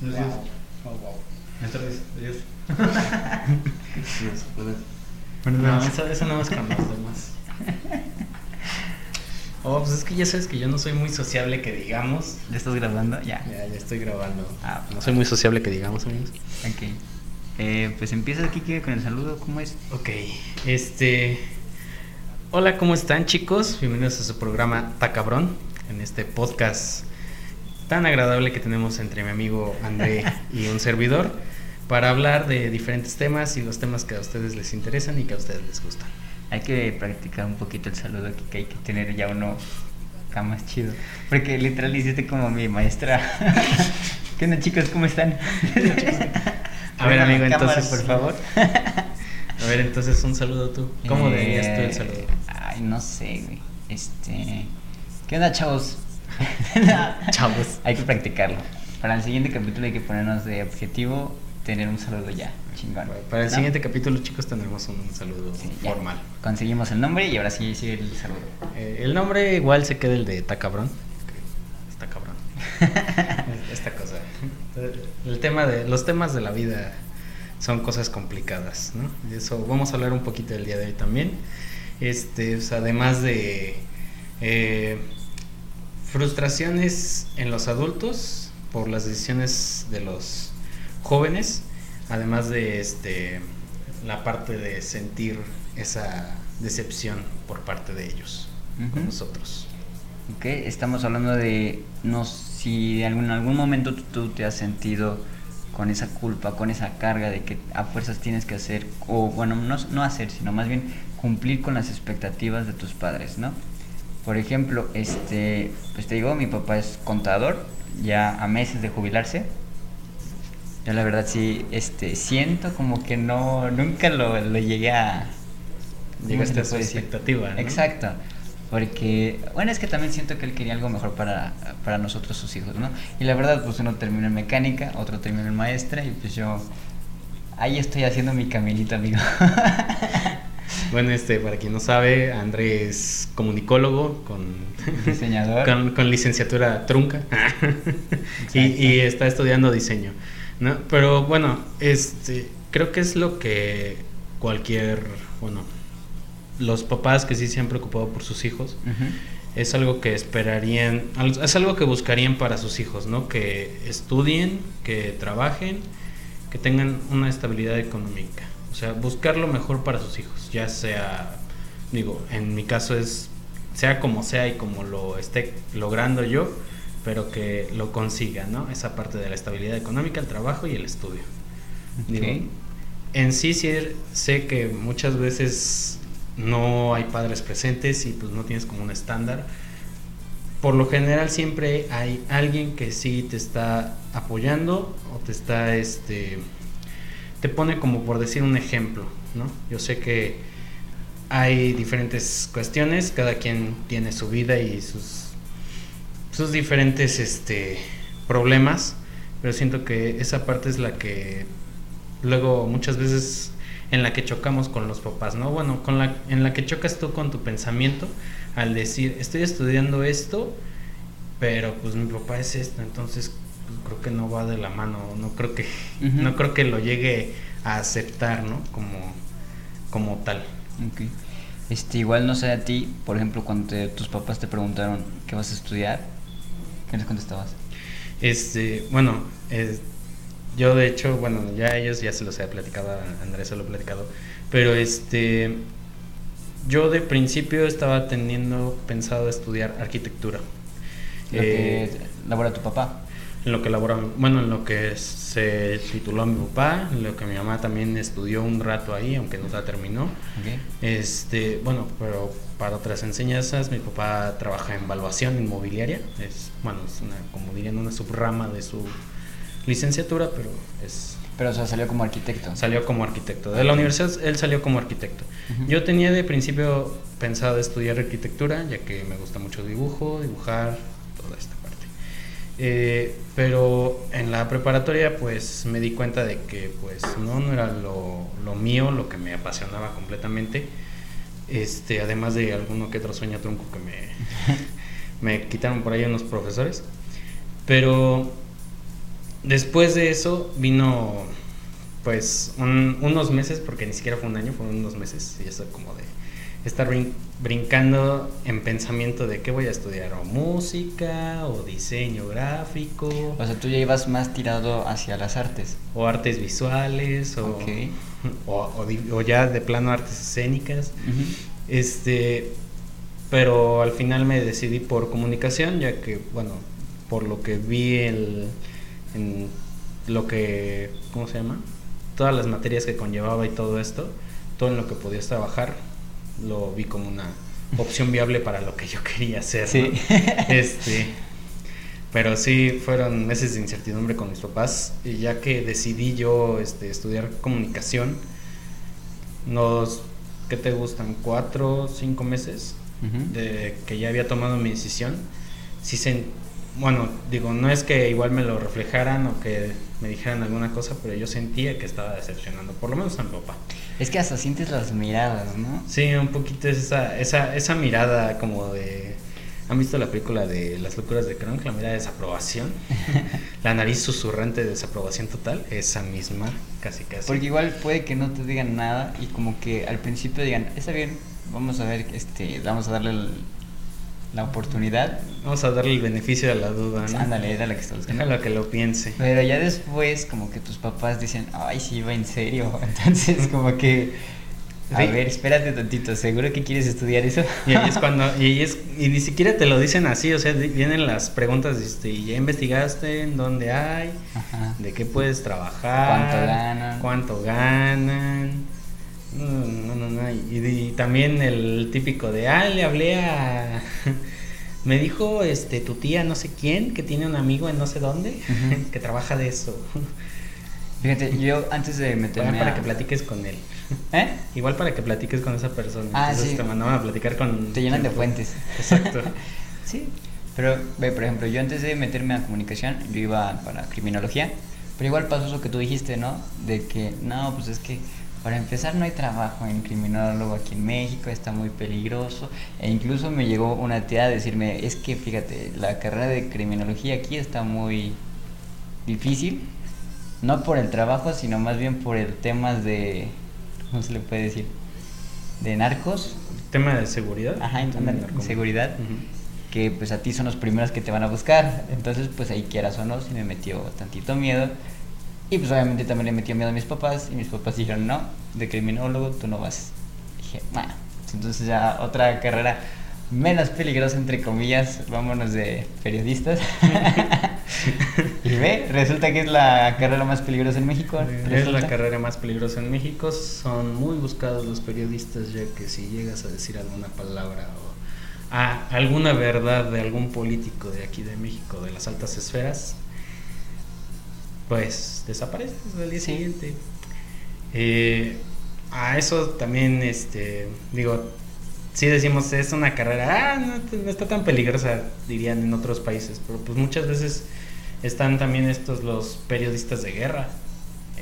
Buenos días. Wow, wow. Buenas tardes. Adiós. Bueno, No, no, eso, eso nada más con los demás. Oh, pues es que ya sabes que yo no soy muy sociable que digamos. ¿Ya estás grabando? Ya. Ya, ya estoy grabando. Ah, No soy muy sociable que digamos, amigos. Ok. Eh, pues empieza aquí Kike, con el saludo. ¿Cómo es? Ok, este. Hola, ¿cómo están, chicos? Bienvenidos a su programa Ta Cabrón, en este podcast tan agradable que tenemos entre mi amigo André y un servidor para hablar de diferentes temas y los temas que a ustedes les interesan y que a ustedes les gustan. Hay que practicar un poquito el saludo aquí, que hay que tener ya uno acá más chido. Porque literal hiciste como mi maestra. ¿Qué onda, chicos? ¿Cómo están? A ver, amigo, cámara, entonces- por favor. A ver, entonces un saludo tú. ¿Cómo Eh, dirías tú el saludo? Ay, no sé, güey. Este. ¿Qué onda, chavos? Chavos. Hay que practicarlo. Para el siguiente capítulo hay que ponernos de objetivo tener un saludo ya. Chingón. Para el ¿no? siguiente capítulo, chicos, tendremos un saludo Sí, ya. formal. Conseguimos el nombre y ahora sí sigue el saludo. Eh, el nombre igual se queda el de Ta Cabrón. Está cabrón. Esta cosa. El tema de, los temas de la vida son cosas complicadas, ¿no? De eso vamos a hablar un poquito el día de hoy también. Este, además de eh, frustraciones en los adultos por las decisiones de los jóvenes, además de este la parte de sentir esa decepción por parte de ellos con nosotros. Ok, estamos hablando de no si en algún, algún momento tú, tú te has sentido con esa culpa, con esa carga de que a fuerzas tienes que hacer, o bueno, no, no hacer, sino más bien cumplir con las expectativas de tus padres, ¿no? Por ejemplo, este, pues te digo, mi papá es contador, ya a meses de jubilarse. Yo la verdad sí, este, siento como que no, nunca lo, lo llegué a... ¿cómo Llegaste a su expectativa, ¿no? Exacto. Porque, bueno, es que también siento que él quería algo mejor para, para nosotros, sus hijos, ¿no? Y la verdad, pues uno terminó en mecánica, otro terminó en maestra, y pues yo ahí estoy haciendo mi caminito, amigo. Bueno, este, para quien no sabe, Andrés es comunicólogo con, Diseñador. con, con licenciatura trunca y, está estudiando diseño, ¿no? Pero bueno, este, creo que es lo que cualquier, bueno, los papás que sí se han preocupado por sus hijos, es algo que esperarían, es algo que buscarían para sus hijos, ¿no? Que estudien, que trabajen, que tengan una estabilidad económica. O sea, buscar lo mejor para sus hijos, ya sea, digo, en mi caso es, sea como sea y como lo esté logrando yo, pero que lo consiga, ¿no? Esa parte de la estabilidad económica, el trabajo y el estudio. Digo, Ok. en sí, sí sé que muchas veces no hay padres presentes y pues no tienes como un estándar. Por lo general siempre hay alguien que sí te está apoyando o te está este te pone como por decir un ejemplo, ¿no? Yo sé que hay diferentes cuestiones, cada quien tiene su vida y sus sus diferentes este problemas, pero siento que esa parte es la que luego muchas veces en la que chocamos con los papás, ¿no? Bueno, con la en la que chocas tú con tu pensamiento al decir, estoy estudiando esto, pero pues mi papá es esto, entonces creo que no va de la mano, no creo que no creo que lo llegue a aceptar, ¿no? Como como tal. Este, igual no sé a ti, por ejemplo, cuando te- tus papás te preguntaron qué vas a estudiar, ¿qué les contestabas? Este, bueno, eh, yo de hecho, bueno, ya ellos ya se los he platicado, a Andrés se lo he platicado, pero este, yo de principio estaba teniendo pensado estudiar arquitectura. Lo Eh, que labora tu papá. En lo que labora, bueno, en lo que se tituló mi papá, en lo que mi mamá también estudió un rato ahí, aunque no la terminó. Este, bueno, pero para otras enseñanzas, mi papá trabaja en evaluación inmobiliaria. Es, bueno, es una, como dirían, una subrama de su licenciatura, pero es Pero o sea, salió como arquitecto. salió como arquitecto. De la universidad él salió como arquitecto. Yo tenía de principio pensado estudiar arquitectura, ya que me gusta mucho dibujo, dibujar, esta parte. Eh, pero en la preparatoria pues me di cuenta de que pues no, no era lo, lo mío, lo que me apasionaba completamente. Este, además de alguno que otro sueño trunco que me, me quitaron por ahí unos profesores. Pero después de eso vino pues unos meses, porque ni siquiera fue un año, fueron unos meses, y eso como de estar brincando en pensamiento de qué voy a estudiar, o música, o diseño gráfico. O sea, tú ya ibas más tirado hacia las artes. O artes visuales, o, o, ya de plano artes escénicas. Este, pero al final me decidí por comunicación, ya que, bueno, por lo que vi el, en lo que, ¿cómo se llama? Todas las materias que conllevaba y todo esto, todo en lo que podías trabajar, lo vi como una opción viable para lo que yo quería hacer. Sí. Este, pero sí, fueron meses de incertidumbre con mis papás y ya que decidí yo este, estudiar comunicación, nos, ¿qué te gustan? ¿Cuatro, cinco meses? De que ya había tomado mi decisión, sí se, bueno, digo, no es que igual me lo reflejaran o que me dijeran alguna cosa, pero yo sentía que estaba decepcionando, por lo menos a mi papá. Es que hasta sientes las miradas, ¿no? Sí, un poquito esa, esa, esa mirada como de... ¿Han visto la película de Las locuras de Kronk? La mirada de desaprobación. la nariz susurrante de desaprobación total. Esa misma, casi casi. Porque igual puede que no te digan nada y como que al principio digan, está bien, vamos a ver, este, vamos a darle el, la oportunidad. Vamos a darle el beneficio de la duda, ¿no? Ándale, la que estás Déjalo que lo piense. Pero ya después, como que tus papás dicen, ay, sí, va en serio. Entonces, como que. A ver, espérate tantito, ¿seguro que quieres estudiar eso? Y ahí es cuando, y, es, y ni siquiera te lo dicen así, o sea, vienen las preguntas, este, ¿ya investigaste en dónde hay? ¿De qué puedes trabajar? ¿Cuánto ganan? ¿Cuánto ganan? No, no, no. Y, también el típico de, ah, le hablé a... Me dijo este tu tía no sé quién que tiene un amigo en no sé dónde que trabaja de eso. Fíjate, yo antes de meterme para que platiques con él. ¿Eh? Igual para que platiques con esa persona. Ah, sí. te mandaban a platicar con... Te llenan de fuentes. Exacto. sí. Pero, ve, por ejemplo, yo antes de meterme a comunicación, yo iba para criminología. Pero igual pasó eso que tú dijiste, ¿no? De que, no, pues es que para empezar, no hay trabajo en criminólogo aquí en México, está muy peligroso. E incluso me llegó una tía a decirme, es que fíjate, la carrera de criminología aquí está muy difícil, no por el trabajo, sino más bien por el tema de, ¿cómo se le puede decir? De narcos. Tema de seguridad. Ajá, de seguridad. Que pues a ti son los primeros que te van a buscar. Entonces, pues ahí quieras o no, si me metió tantito miedo y pues obviamente también le metió miedo a mis papás y mis papás dijeron, no, de criminólogo tú no vas. dije, bueno, entonces ya otra carrera menos peligrosa entre comillas, vámonos de periodistas. y ve, resulta que es la carrera más peligrosa en México. Es la carrera más peligrosa en México, son muy buscados los periodistas ya que si llegas a decir alguna palabra o a alguna verdad de algún político de aquí de México, de las altas esferas, pues desapareces al día siguiente. Eh, a eso también, este, digo, si decimos es una carrera, ah, no, está tan peligrosa, dirían en otros países, pero pues muchas veces están también estos los periodistas de guerra.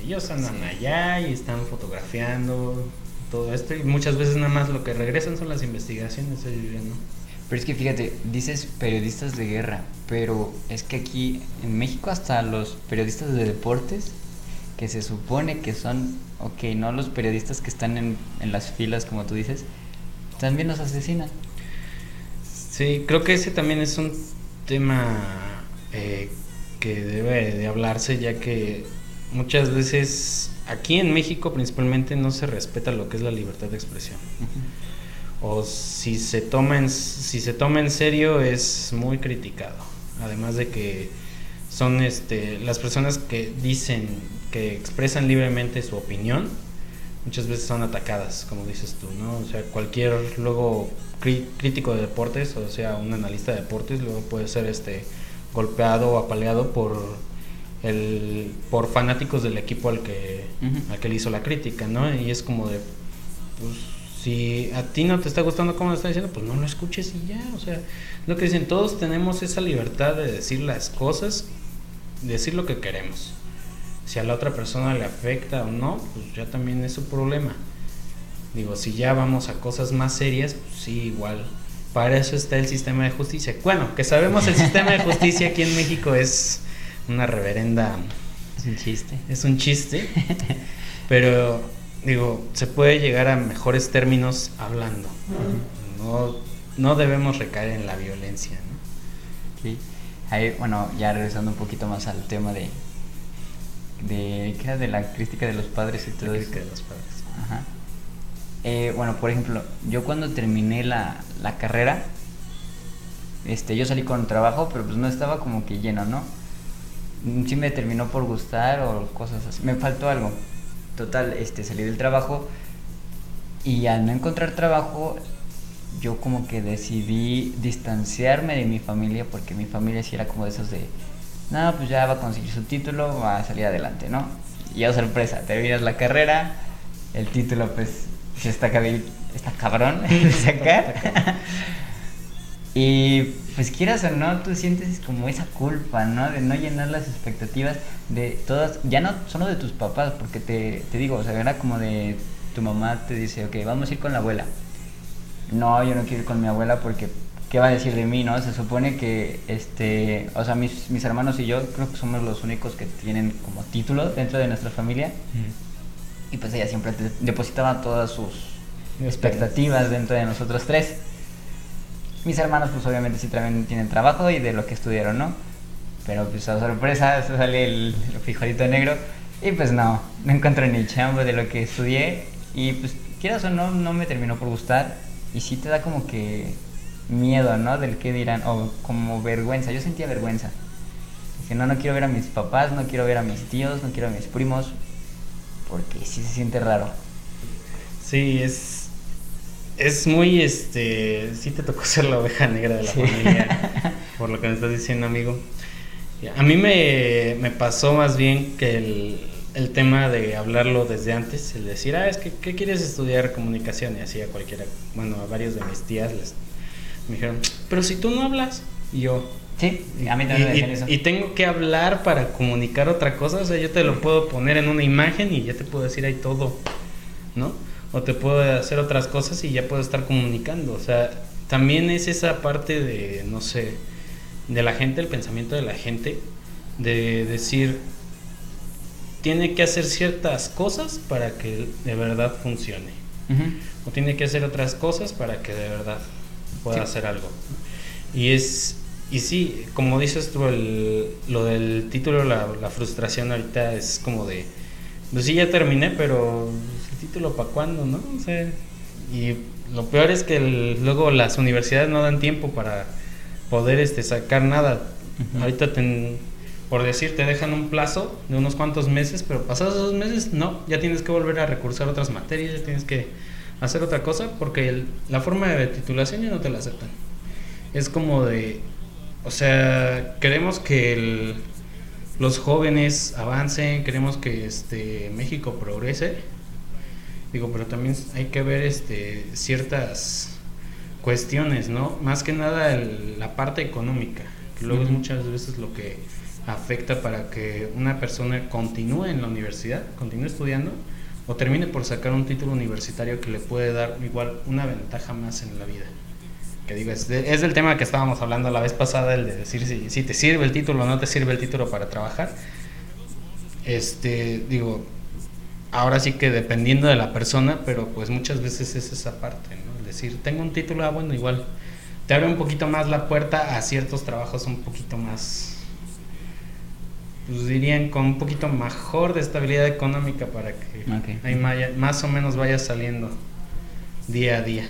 Ellos andan allá y están fotografiando todo esto y muchas veces nada más lo que regresan son las investigaciones, ¿no? Pero es que fíjate, dices periodistas de guerra, pero es que aquí en México hasta los periodistas de deportes, que se supone que son, ok, no los periodistas que están en, las filas como tú dices, también los asesinan. Sí, creo que ese también es un tema eh, que debe de hablarse, ya que muchas veces aquí en México principalmente no se respeta lo que es la libertad de expresión o si se toma en, si se toma en serio es muy criticado. Además de que son este, las personas que dicen, que expresan libremente su opinión, muchas veces son atacadas, como dices tú, ¿no? O sea, cualquier luego crítico de deportes, o sea, un analista de deportes, luego puede ser este golpeado o apaleado por el por fanáticos del equipo al que al que le hizo la crítica, ¿no? Y es como de pues si a ti no te está gustando como lo está diciendo, pues no lo escuches y ya. O sea, lo que dicen, todos tenemos esa libertad de decir las cosas, decir lo que queremos. Si a la otra persona le afecta o no, pues ya también es su problema. Digo, si ya vamos a cosas más serias, pues sí, igual. Para eso está el sistema de justicia. Bueno, que sabemos el sistema de justicia aquí en México es una reverenda... Es un chiste. Es un chiste, pero digo, se puede llegar a mejores términos hablando. No, no debemos recaer en la violencia. ¿no? Sí. Ahí, bueno, ya regresando un poquito más al tema de, de ¿qué era? de la crítica de los padres y todo La eso. crítica de los padres. Ajá. Eh, bueno, por ejemplo, yo cuando terminé la, la carrera, este, yo salí con trabajo, pero pues no estaba como que lleno, ¿no? Mm, Sí me terminó por gustar o cosas así. Me faltó algo. Total, este, salí del trabajo y al no encontrar trabajo, yo como que decidí distanciarme de mi familia porque mi familia sí era como de esos de, no, pues ya va a conseguir su título, va a salir adelante, ¿no? Y ya sorpresa, terminas la carrera, el título pues está, está cabrón sacar. y pues quieras o no, tú sientes como esa culpa, ¿no? De no llenar las expectativas de todas, ya no solo de tus papás, porque te, te digo, o sea, era como de tu mamá te dice, ok, vamos a ir con la abuela. No, yo no quiero ir con mi abuela porque ¿qué va a decir de mí, no? Se supone que, este, o sea, mis, mis hermanos y yo creo que somos los únicos que tienen como título dentro de nuestra familia. Y pues ella siempre te- depositaba todas sus expectativas dentro de nosotros tres. Mis hermanos pues obviamente sí también tienen trabajo y de lo que estudiaron, ¿no? Pero pues a sorpresa sale el, el frijolito negro y pues no, no encontré ni chamba de lo que estudié y pues quieras o no, no me terminó por gustar y sí te da como que miedo, ¿no? Del que dirán o como vergüenza, yo sentía vergüenza. Dije, no, no quiero ver a mis papás, no quiero ver a mis tíos, no quiero a mis primos, porque sí se siente raro. Sí, es. Es muy este. Sí te tocó ser la oveja negra de la Sí. familia. por lo que me estás diciendo, amigo. A mí me, me pasó más bien que el, el tema de hablarlo desde antes, el decir, ah, es que, ¿qué quieres estudiar comunicación? Y así a cualquiera, bueno, a varios de mis tías les me dijeron, pero si tú no hablas, y yo, Sí, a mí también me y, y- eso. y tengo que hablar para comunicar otra cosa, o sea, yo te lo puedo poner en una imagen y ya te puedo decir ahí todo, ¿no? O te puedo hacer otras cosas y ya puedo estar comunicando, o sea, también es esa parte de, no sé, de la gente, el pensamiento de la gente, de decir, tiene que hacer ciertas cosas para que de verdad funcione, o tiene que hacer otras cosas para que de verdad pueda Sí. hacer algo. Y es y sí, como dices tú, el, lo del título, la, la frustración ahorita es como de, pues sí, ya terminé, pero título para cuándo, ¿no? O sea, y lo peor es que el- luego las universidades no dan tiempo para poder este, sacar nada. Ahorita, te- por decir, te dejan un plazo de unos cuantos meses, pero pasados esos meses, no, ya tienes que volver a recursar otras materias, ya tienes que hacer otra cosa, porque el- la forma de titulación ya no te la aceptan. Es como de, o sea, queremos que el- los jóvenes avancen, queremos que este México progrese. Digo, pero también hay que ver este ciertas cuestiones, ¿no? Más que nada el- la parte económica, que luego es Ujú. muchas veces lo que afecta para que una persona continúe en la universidad, continúe estudiando o termine por sacar un título universitario que le puede dar igual una ventaja más en la vida. Que digo, es, de- es del tema que estábamos hablando la vez pasada, el de decir si, si te sirve el título o no te sirve el título para trabajar. Este, digo, ahora sí que dependiendo de la persona, pero pues muchas veces es esa parte, ¿no? Es decir, tengo un título, ah, bueno, igual te abre un poquito más la puerta a ciertos trabajos un poquito más, pues dirían, con un poquito mejor de estabilidad económica para que ahí maya- más o menos vaya saliendo día a día.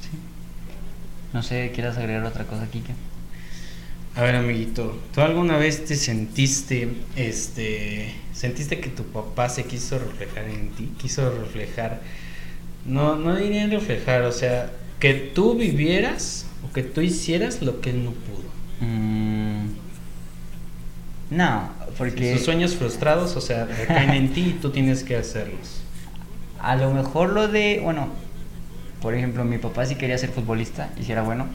Sí. No sé, ¿quieres agregar otra cosa, Kike? A ver, amiguito, ¿tú alguna vez te sentiste, este, sentiste que tu papá se quiso reflejar en ti? Quiso reflejar, no, no diría reflejar, o sea, que tú vivieras o que tú hicieras lo que él no pudo. Mm, no, porque Sus sueños frustrados, o sea, recaen en ti y tú tienes que hacerlos. a lo mejor lo de, bueno, por ejemplo, mi papá sí quería ser futbolista y si era bueno.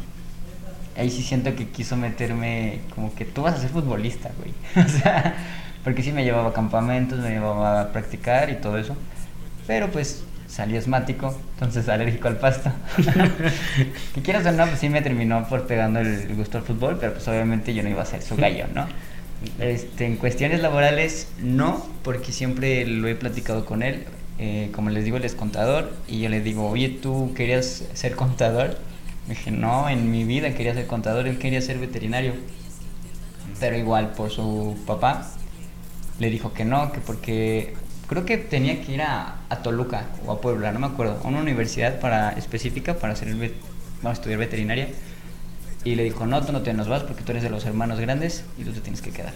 Ahí sí siento que quiso meterme como que tú vas a ser futbolista, güey. O sea, porque sí me llevaba a campamentos, me llevaba a practicar y todo eso. Pero pues salí asmático, entonces alérgico al pasto. que quieras o no, pues sí me terminó por pegando el gusto al fútbol, pero pues obviamente yo no iba a ser su gallo, ¿no? Este, en cuestiones laborales, no, porque siempre lo he platicado con él. Eh, como les digo, él es contador y yo le digo, oye, ¿tú querías ser contador? Dije, no, en mi vida quería ser contador, él quería ser veterinario. Pero igual, por su papá, le dijo que no, que porque creo que tenía que ir a, a Toluca o a Puebla, no me acuerdo, a una universidad para, específica para hacer el, a estudiar veterinaria. Y le dijo, no, tú no te nos vas porque tú eres de los hermanos grandes y tú te tienes que quedar.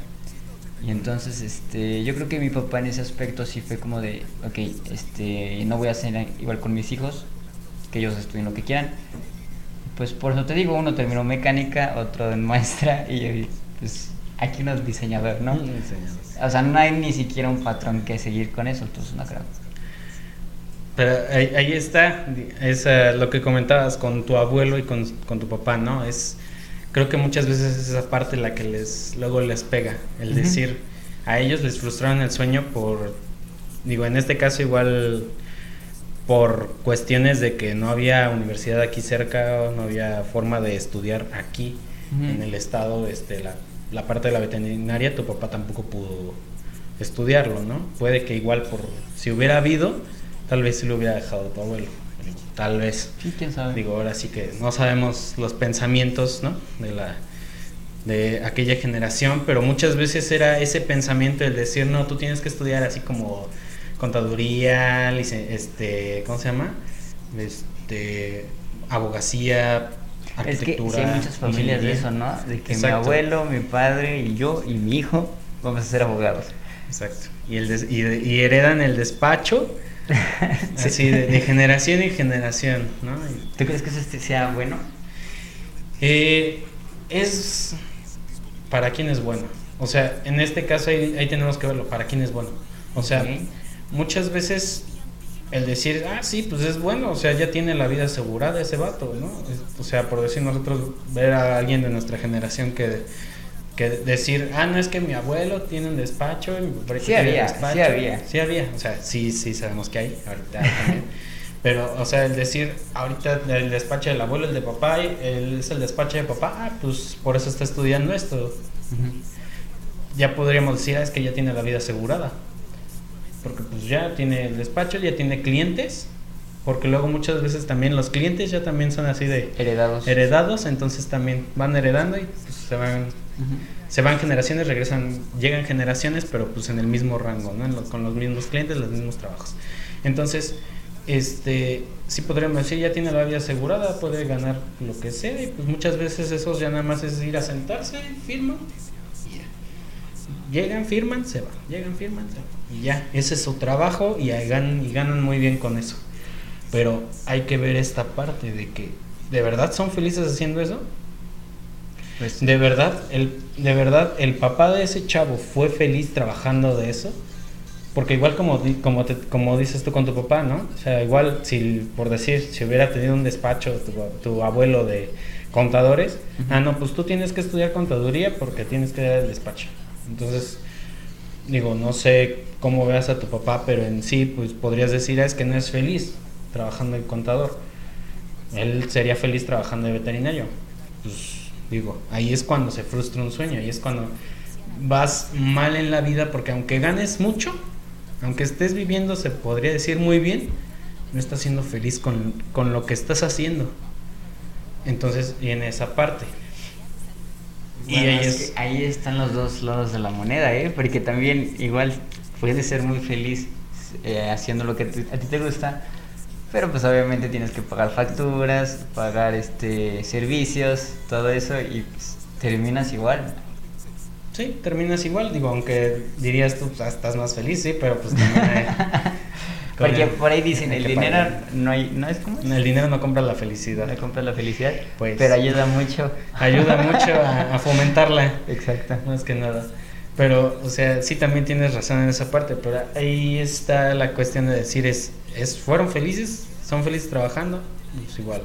Y entonces, este, yo creo que mi papá en ese aspecto sí fue como de, ok, este, no voy a hacer igual con mis hijos, que ellos estudien lo que quieran. Pues por eso te digo, uno terminó mecánica, otro en maestra y pues aquí uno es diseñador, ¿no? O sea, no hay ni siquiera un patrón que seguir con eso, entonces no creo. Pero ahí, está, es eh, lo que comentabas con tu abuelo y con, con, tu papá, ¿no? Es, creo que muchas veces es esa parte la que les, luego les pega, el decir, a ellos les frustraron el sueño por, digo, en este caso igual por cuestiones de que no había universidad aquí cerca, no había forma de estudiar aquí en el estado, este, la, la parte de la veterinaria, tu papá tampoco pudo estudiarlo, ¿no? Puede que igual por, si hubiera habido, tal vez sí lo hubiera dejado tu abuelo. Tal vez. Sí, quién sabe. Digo, ahora sí que no sabemos los pensamientos, ¿no? De la de aquella generación, pero muchas veces era ese pensamiento el decir, no, tú tienes que estudiar así como contaduría, este, ¿cómo se llama? Este, abogacía, arquitectura. Es que hay muchas familias de eso, ¿no? De que mi abuelo, mi padre y yo y mi hijo vamos a ser abogados. Exacto. Y, el y heredan el despacho Así, de, generación en generación, ¿no? ¿Tú crees que eso este sea bueno? Eh, es para quién es bueno. O sea, en este caso ahí, tenemos que verlo, para quién es bueno. O sea, muchas veces el decir, ah, sí, pues es bueno, o sea, ya tiene la vida asegurada ese vato, ¿no? O sea, por decir nosotros, ver a alguien de nuestra generación que que decir, ah, no es que mi abuelo tiene un despacho, y mi papá sí había, despacho. Sí había, sí había, o sea, sí, sí sabemos que hay, ahorita también. Pero, o sea, el decir, ahorita el despacho del abuelo, el de papá, el, es el despacho de papá, ah, pues por eso está estudiando esto. Ya podríamos decir, ah, es que ya tiene la vida asegurada. Porque pues ya tiene el despacho, ya tiene clientes, porque luego muchas veces también los clientes ya también son así de heredados. Heredados, entonces también van heredando y pues, se van se van generaciones, regresan, llegan generaciones, pero pues en el mismo rango, ¿no? con los mismos clientes, los mismos trabajos. Entonces, este, sí podríamos decir, ya tiene la vida asegurada, puede ganar lo que sea, y pues muchas veces esos ya nada más es ir a sentarse, firman. Llegan, firman, se van, llegan, firman, se van. Y ya, ese es su trabajo y ganan, y ganan muy bien con eso. Pero hay que ver esta parte de que, ¿de verdad son felices haciendo eso? Pues, de verdad, el, de verdad, el papá de ese chavo fue feliz trabajando de eso. Porque igual como, como, como dices tú con tu papá, ¿no? O sea, igual si, por decir, si hubiera tenido un despacho tu, abuelo de contadores, ah, no, pues tú tienes que estudiar contaduría porque tienes que dar el despacho. Entonces, digo, no sé cómo veas a tu papá, pero en sí, pues podrías decir, ah, es que no es feliz trabajando de contador. Él sería feliz trabajando de veterinario. Pues Digo, ahí es cuando se frustra un sueño, ahí es cuando vas mal en la vida porque aunque ganes mucho, aunque estés viviendo, se podría decir muy bien, no estás siendo feliz con, lo que estás haciendo. Entonces viene esa parte. Y ahí, ahí están los dos lados de la moneda, ¿eh? porque también igual puedes ser muy feliz eh, haciendo lo que a ti te gusta, pero pues obviamente tienes que pagar facturas, pagar este servicios, todo eso y pues, terminas igual. Sí, terminas igual, digo, aunque dirías tú, pues, estás más feliz, sí, pero pues también Porque por ahí dicen, el dinero no hay, no es como... El dinero no compra la felicidad. No compra la felicidad, pues, pero ayuda mucho. Ayuda mucho a, a fomentarla. Exacto. Más que nada. Pero, o sea, sí también tienes razón en esa parte, pero ahí está la cuestión de decir, es, es ¿fueron felices? ¿Son felices trabajando? Pues igual,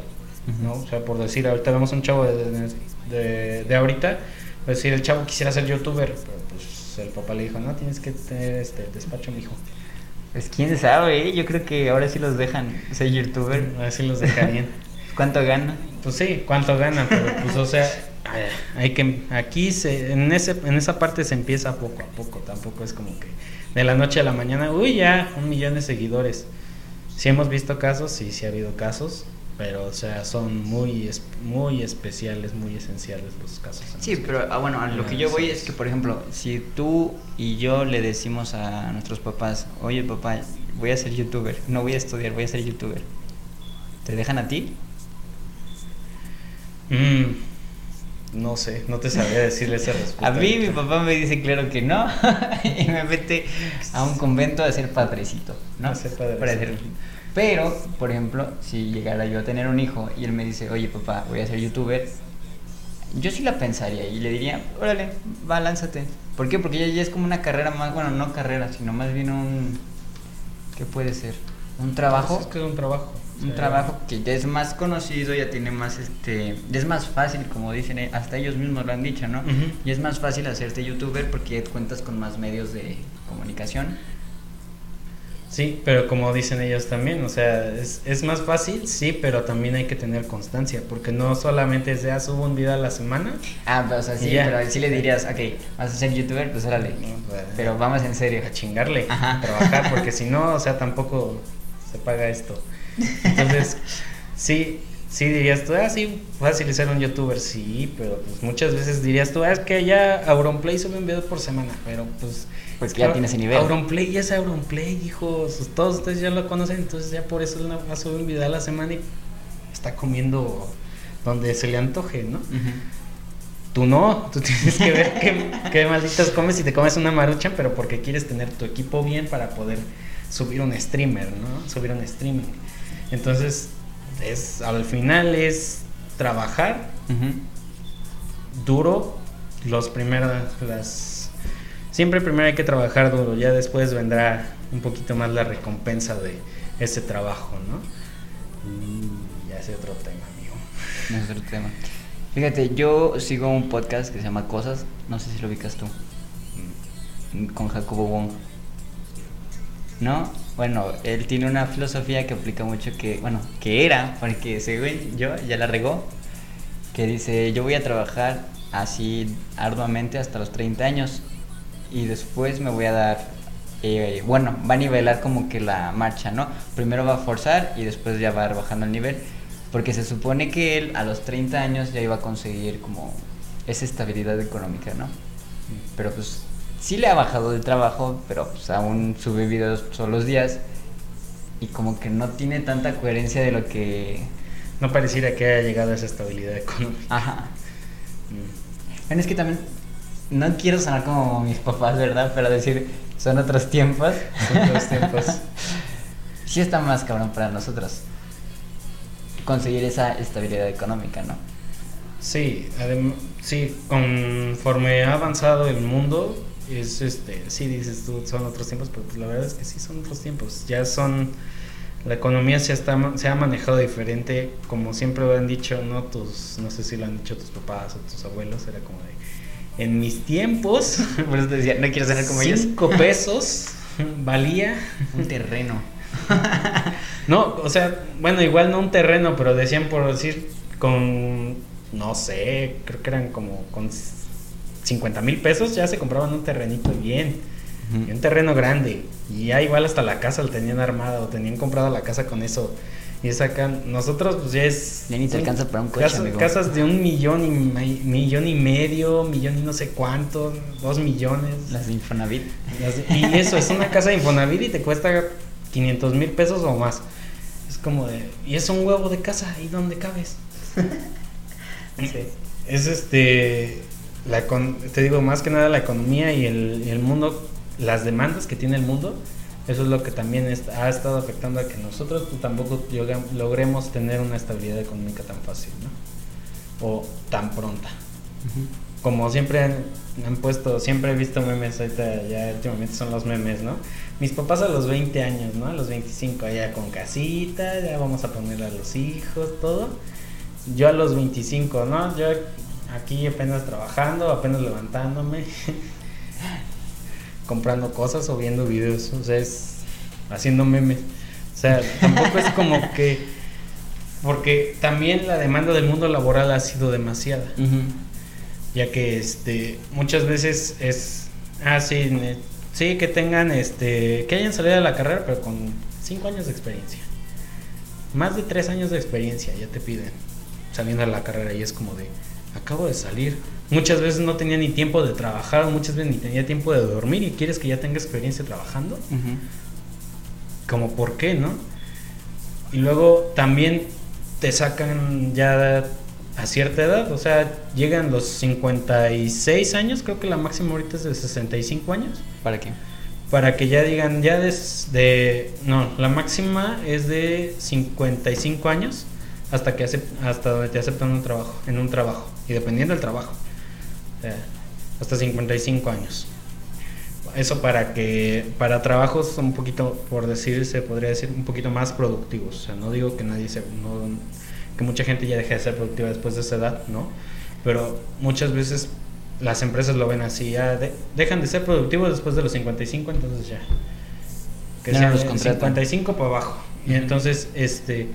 ¿no? O sea, por decir, ahorita vemos un chavo de, de, de ahorita, pues decir, el chavo quisiera ser youtuber, pero pues el papá le dijo, no, tienes que tener este despacho, mijo. Pues quién sabe, ¿eh? yo creo que ahora sí los dejan ser youtuber. Ahora sí los dejarían. ¿Cuánto gana? Pues sí, cuánto gana, pero pues o sea, hay que aquí se, en ese en esa parte se empieza poco a poco tampoco es como que de la noche a la mañana uy ya un millón de seguidores sí hemos visto casos sí sí ha habido casos pero o sea son muy muy especiales muy esenciales los casos sí pero ah, bueno a lo que yo voy es que por ejemplo si tú y yo le decimos a nuestros papás oye papá voy a ser youtuber no voy a estudiar voy a ser youtuber te dejan a ti mm. No sé, no te sabría decirle esa respuesta. A mí mi papá me dice claro que no y me mete a un convento a ser padrecito, ¿no? A ser padrecito. Pero, por ejemplo, si llegara yo a tener un hijo y él me dice, oye papá, voy a ser youtuber, yo sí la pensaría y le diría, órale, va, lánzate. ¿Por qué? Porque ya, ya es como una carrera más, bueno, no carrera, sino más bien un... ¿Qué puede ser? ¿Un trabajo? Pues es que es un trabajo un trabajo que ya es más conocido, ya tiene más, este, ya es más fácil, como dicen, eh, hasta ellos mismos lo han dicho, ¿no? Y es más fácil hacerte youtuber porque ya cuentas con más medios de comunicación. Sí, pero como dicen ellos también, o sea, es, es más fácil, sí, pero también hay que tener constancia, porque no solamente de, ah, subo un video a la semana. Ah, pero, o sea, sí, pero sí le dirías, ok, vas a ser youtuber, pues órale, pues, pero vamos en serio. A chingarle, a trabajar, porque si no, o sea, tampoco se paga esto. Entonces, sí, sí dirías tú, ah, sí, fácil ser un youtuber, sí, pero pues muchas veces dirías tú, ah, es que ya Auronplay sube un video por semana, pero pues... Pues ya tiene ese nivel. Auronplay ya es Auronplay, hijos, todos ustedes ya lo conocen, entonces ya por eso él sube un video a la semana y está comiendo donde se le antoje, ¿no? Tú no, tú tienes que ver qué, qué malditas comes y te comes una marucha, pero porque quieres tener tu equipo bien para poder subir un streamer, ¿no? Subir un streaming. Entonces, es, al final es trabajar duro los primeros, las... Siempre primero hay que trabajar duro, ya después vendrá un poquito más la recompensa de ese trabajo, ¿no? Y ya es otro tema, amigo. Es otro tema. Fíjate, yo sigo un podcast que se llama Cosas, no sé si lo ubicas tú, mm. con Jacobo Wong. ¿No? Bueno, él tiene una filosofía que aplica mucho que, bueno, que era, porque según yo ya la regó, que dice, yo voy a trabajar así arduamente hasta los 30 años y después me voy a dar, eh, bueno, va a nivelar como que la marcha, ¿no? Primero va a forzar y después ya va bajando el nivel, porque se supone que él a los 30 años ya iba a conseguir como esa estabilidad económica, ¿no? Pero pues sí le ha bajado de trabajo, pero pues aún sube videos todos los días y como que no tiene tanta coherencia de lo que... No pareciera que haya llegado a esa estabilidad económica. Ajá. Mm. Bueno, es que también no quiero sonar como mis papás, ¿verdad? Pero decir, son otros tiempos. Son otros tiempos. sí está más cabrón para nosotros conseguir esa estabilidad económica, ¿no? Sí, sí, conforme ha avanzado el mundo, es este, sí dices tú, son otros tiempos, pero pues la verdad es que sí son otros tiempos. Ya son, la economía se, está, se ha manejado diferente, como siempre lo han dicho, ¿no? Tus, no sé si lo han dicho tus papás o tus abuelos, era como de, en mis tiempos, por eso te decía, no quiero ser como ellos. Cinco pesos valía un terreno. no, o sea, bueno, igual no un terreno, pero decían por decir, con, no sé, creo que eran como con 50 mil pesos ya se compraban un terrenito bien, un terreno grande. Y ya igual hasta la casa lo tenían armada o tenían comprado la casa con eso. Y sacan, nosotros pues ya es... Ya ni te alcanza para un coche, Casas de un millón y, millón y medio, millón y no sé cuánto, dos millones. Las de Infonavit. y eso, es una casa de Infonavit y te cuesta 500 mil pesos o más. Es como de... Y es un huevo de casa, ¿y dónde cabes? Es este la, te digo, más que nada la economía y el, mundo, las demandas que tiene el mundo, eso es lo que también ha estado afectando a que nosotros pues, tampoco logremos tener una estabilidad económica tan fácil, ¿no? O tan pronta. Como siempre han, han, puesto, siempre he visto memes, ahorita ya últimamente son los memes, ¿no? Mis papás a los 20 años, ¿no? A los 25 allá con casita, ya vamos a poner a los hijos, todo. Yo a los 25, ¿no? Yo aquí apenas trabajando, apenas levantándome, comprando cosas o viendo videos, o sea, es haciendo memes. O sea, tampoco es como que porque también la demanda del mundo laboral ha sido demasiada. ya que este muchas veces es ah sí, sí que tengan este que hayan salido de la carrera pero con cinco años de experiencia más de tres años de experiencia ya te piden saliendo de la carrera y es como de acabo de salir. Muchas veces no tenía ni tiempo de trabajar muchas veces ni tenía tiempo de dormir y quieres que ya tenga experiencia trabajando. Como por qué no y luego también te sacan ya a cierta edad, o sea, llegan los 56 años, creo que la máxima ahorita es de 65 años. ¿Para qué? Para que ya digan, ya desde, no, la máxima es de 55 años hasta que hasta donde te aceptan un trabajo, en un trabajo, y dependiendo del trabajo, hasta 55 años. Eso para que, para trabajos un poquito, por decirse, podría decir, un poquito más productivos. O sea, no digo que nadie se, no, que mucha gente ya deje de ser productiva después de esa edad, ¿no? Pero muchas veces las empresas lo ven así, ya dejan de ser productivos después de los 55, entonces ya. Que sean los 55 para abajo. Y entonces, este,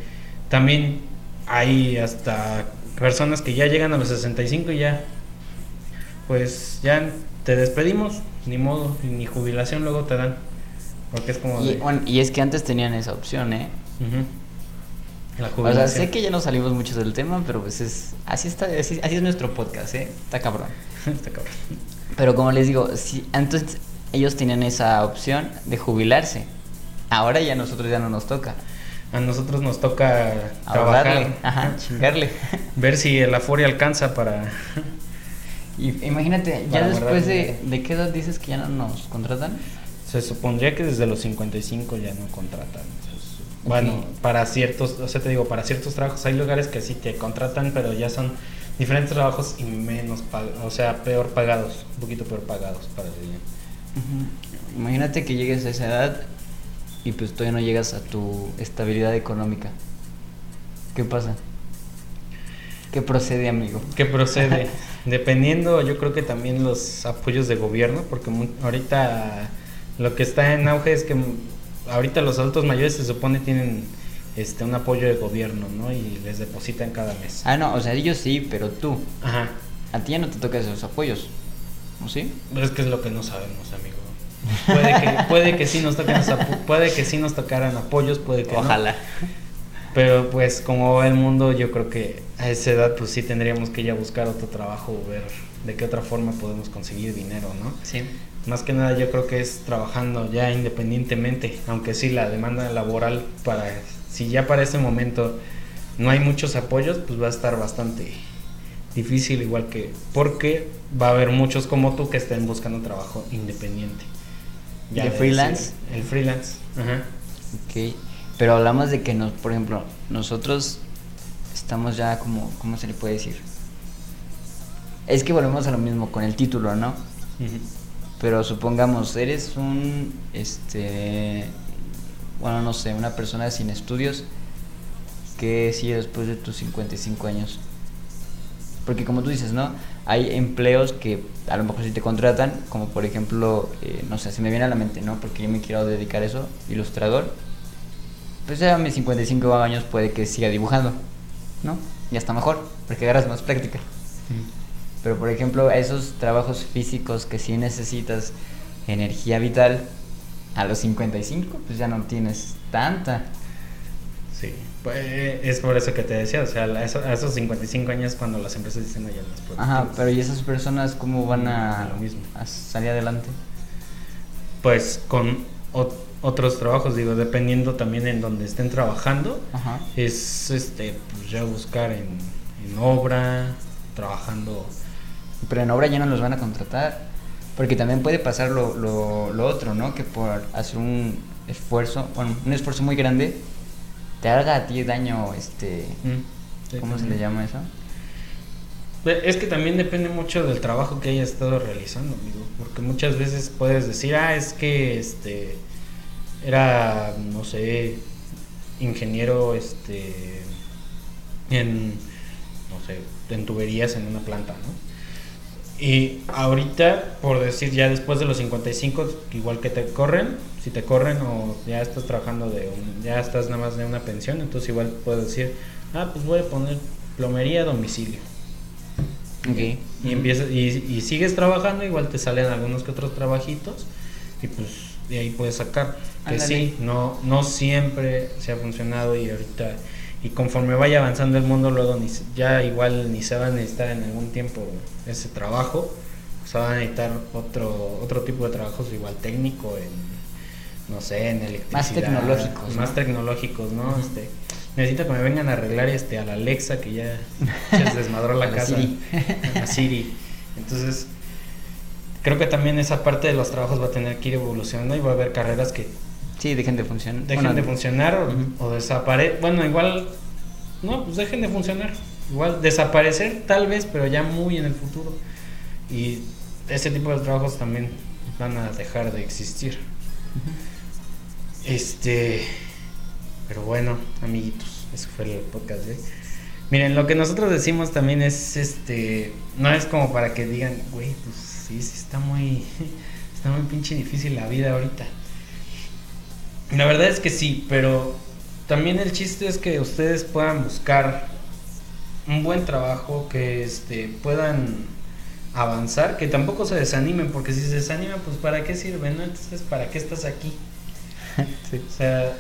también hay hasta personas que ya llegan a los 65 y ya, pues ya te despedimos, ni modo, ni jubilación luego te dan. Porque es como... Y, y es que antes tenían esa opción, ¿eh? o sea, sé que ya no salimos mucho del tema, pero pues es así está así, es nuestro podcast, ¿eh? Está cabrón. está cabrón. Pero como les digo, si antes ellos tenían esa opción de jubilarse. Ahora ya a nosotros ya no nos toca. A nosotros nos toca trabajar, ajá, chingarle. Ver si el Afore alcanza para y imagínate, ya después de, de qué edad dices que ya no nos contratan? Se supondría que desde los 55 ya no contratan. Bueno, para ciertos, o sea, te digo, para ciertos trabajos hay lugares que sí te contratan, pero ya son diferentes trabajos y menos, o sea, peor pagados, un poquito peor pagados para el Imagínate que llegues a esa edad y pues todavía no llegas a tu estabilidad económica. ¿Qué pasa? ¿Qué procede, amigo? ¿Qué procede? Dependiendo, yo creo que también los apoyos de gobierno, porque ahorita lo que está en auge es que ahorita los adultos mayores se supone tienen este un apoyo de gobierno, ¿no? Y les depositan cada mes. Ah, no, o sea, ellos sí, pero tú. Ajá. A ti ya no te tocan esos apoyos. ¿O sí? Pero es que es lo que no sabemos, amigo. Puede que, puede que sí nos toquen puede que sí nos tocaran apoyos, puede que Ojalá. Pero pues como el mundo, yo creo que a esa edad pues sí tendríamos que ya buscar otro trabajo o ver de qué otra forma podemos conseguir dinero, ¿no? Sí. Más que nada yo creo que es trabajando ya independientemente, aunque sí la demanda laboral para si ya para ese momento no hay muchos apoyos, pues va a estar bastante difícil igual que porque va a haber muchos como tú que estén buscando trabajo independiente. Ya ¿De freelance? el freelance. Ajá. Ok. Pero hablamos de que nos, por ejemplo, nosotros estamos ya como, ¿cómo se le puede decir? Es que volvemos a lo mismo con el título, ¿no? Pero supongamos, eres un, este, bueno, no sé, una persona sin estudios que sigue después de tus 55 años. Porque como tú dices, ¿no? Hay empleos que a lo mejor si te contratan, como por ejemplo, eh, no sé, se me viene a la mente, ¿no? Porque yo me quiero dedicar a eso, ilustrador. Pues ya a mis 55 años puede que siga dibujando, ¿no? Ya está mejor, porque agarras más práctica. Pero por ejemplo, esos trabajos físicos que sí necesitas energía vital, a los 55 pues ya no tienes tanta. Sí, pues es por eso que te decía, o sea, a esos, 55 años cuando las empresas dicen ya no Ajá, pero ¿y esas personas cómo van a, lo mismo. a salir adelante? Pues con otros trabajos, digo, dependiendo también en donde estén trabajando, es este, pues ya buscar en, en obra, trabajando pero en obra ya no los van a contratar. Porque también puede pasar lo, lo, otro, ¿no? Que por hacer un esfuerzo, bueno, un esfuerzo muy grande, te haga a ti daño, este... Mm, ¿Cómo se le llama eso? Es que también depende mucho del trabajo que hayas estado realizando, amigo. Porque muchas veces puedes decir, ah, es que este era, no sé, ingeniero este en, no sé, en tuberías en una planta, ¿no? Y ahorita, por decir, ya después de los 55, igual que te corren, si te corren o ya estás trabajando de un, ya estás nada más de una pensión, entonces igual puedes decir, ah, pues voy a poner plomería a domicilio. Ok. Y, empiezas, y, y sigues trabajando, igual te salen algunos que otros trabajitos y pues de ahí puedes sacar. Que Ándale. sí, no, no siempre se ha funcionado y ahorita, y conforme vaya avanzando el mundo, luego ni, ya igual ni se va a necesitar en algún tiempo ese trabajo, se va a necesitar otro, otro tipo de trabajos igual técnico en, no sé, en electricidad. tecnológicos, Más ¿no? tecnológicos, ¿no? Este, necesito que me vengan a arreglar este a la Alexa que ya se desmadró la casa. A la Siri. Entonces, creo que también esa parte de los trabajos va a tener que ir evolucionando y va a haber carreras que Sí, dejen de funcionar. dejen Bueno, de funcionar o, desaparecer. Bueno, igual, no, pues dejen de funcionar. Igual desaparecer tal vez, pero ya muy en el futuro. Y ese tipo de trabajos también van a dejar de existir. Este, pero bueno, amiguitos, eso fue el podcast de hoy. Miren, lo que nosotros decimos también es, este, no es como para que digan, güey, pues sí, sí está muy, está muy pinche difícil la vida ahorita. La verdad es que sí, pero también el chiste es que ustedes puedan buscar un buen trabajo, que este, puedan avanzar, que tampoco se desanimen, porque si se desaniman, pues ¿para qué sirve? ¿no? Entonces, ¿para qué estás aquí? Sí. O sea,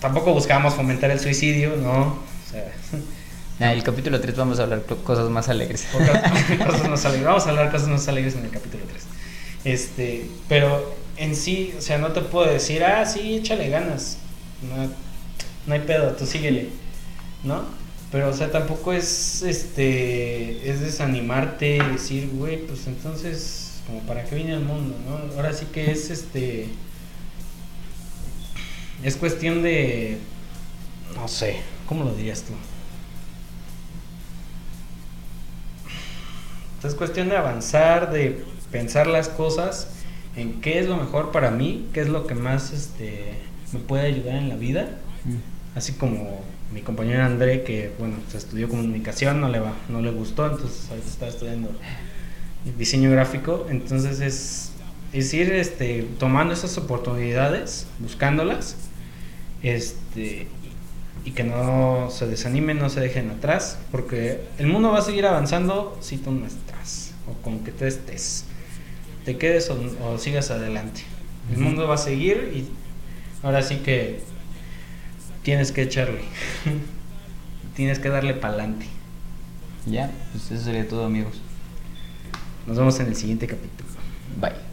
tampoco buscamos fomentar el suicidio, ¿no? O sea, Ah, el capítulo 3 vamos a hablar co- cosas más alegres. cosas más alegres. Vamos a hablar cosas más alegres en el capítulo 3. Este, pero en sí, o sea, no te puedo decir, ah, sí, échale ganas. No, no hay pedo, tú síguele, ¿no? Pero, o sea, tampoco es, este, es desanimarte y decir, güey, pues entonces, como para qué viene el mundo, ¿no? Ahora sí que es, este, es cuestión de, no sé, ¿cómo lo dirías tú? Es cuestión de avanzar, de pensar las cosas en qué es lo mejor para mí, qué es lo que más este, me puede ayudar en la vida. Así como mi compañero André, que bueno, se estudió comunicación, no le va, no le gustó, entonces ahorita está estudiando diseño gráfico. Entonces es, es ir este, tomando esas oportunidades, buscándolas, este, y que no se desanimen, no se dejen atrás, porque el mundo va a seguir avanzando si tú no estás, o con que tú estés, te quedes o, o sigas adelante. El mundo va a seguir y ahora sí que tienes que echarle, tienes que darle pa'lante. Ya, pues eso sería todo, amigos. Nos vemos en el siguiente capítulo. Bye.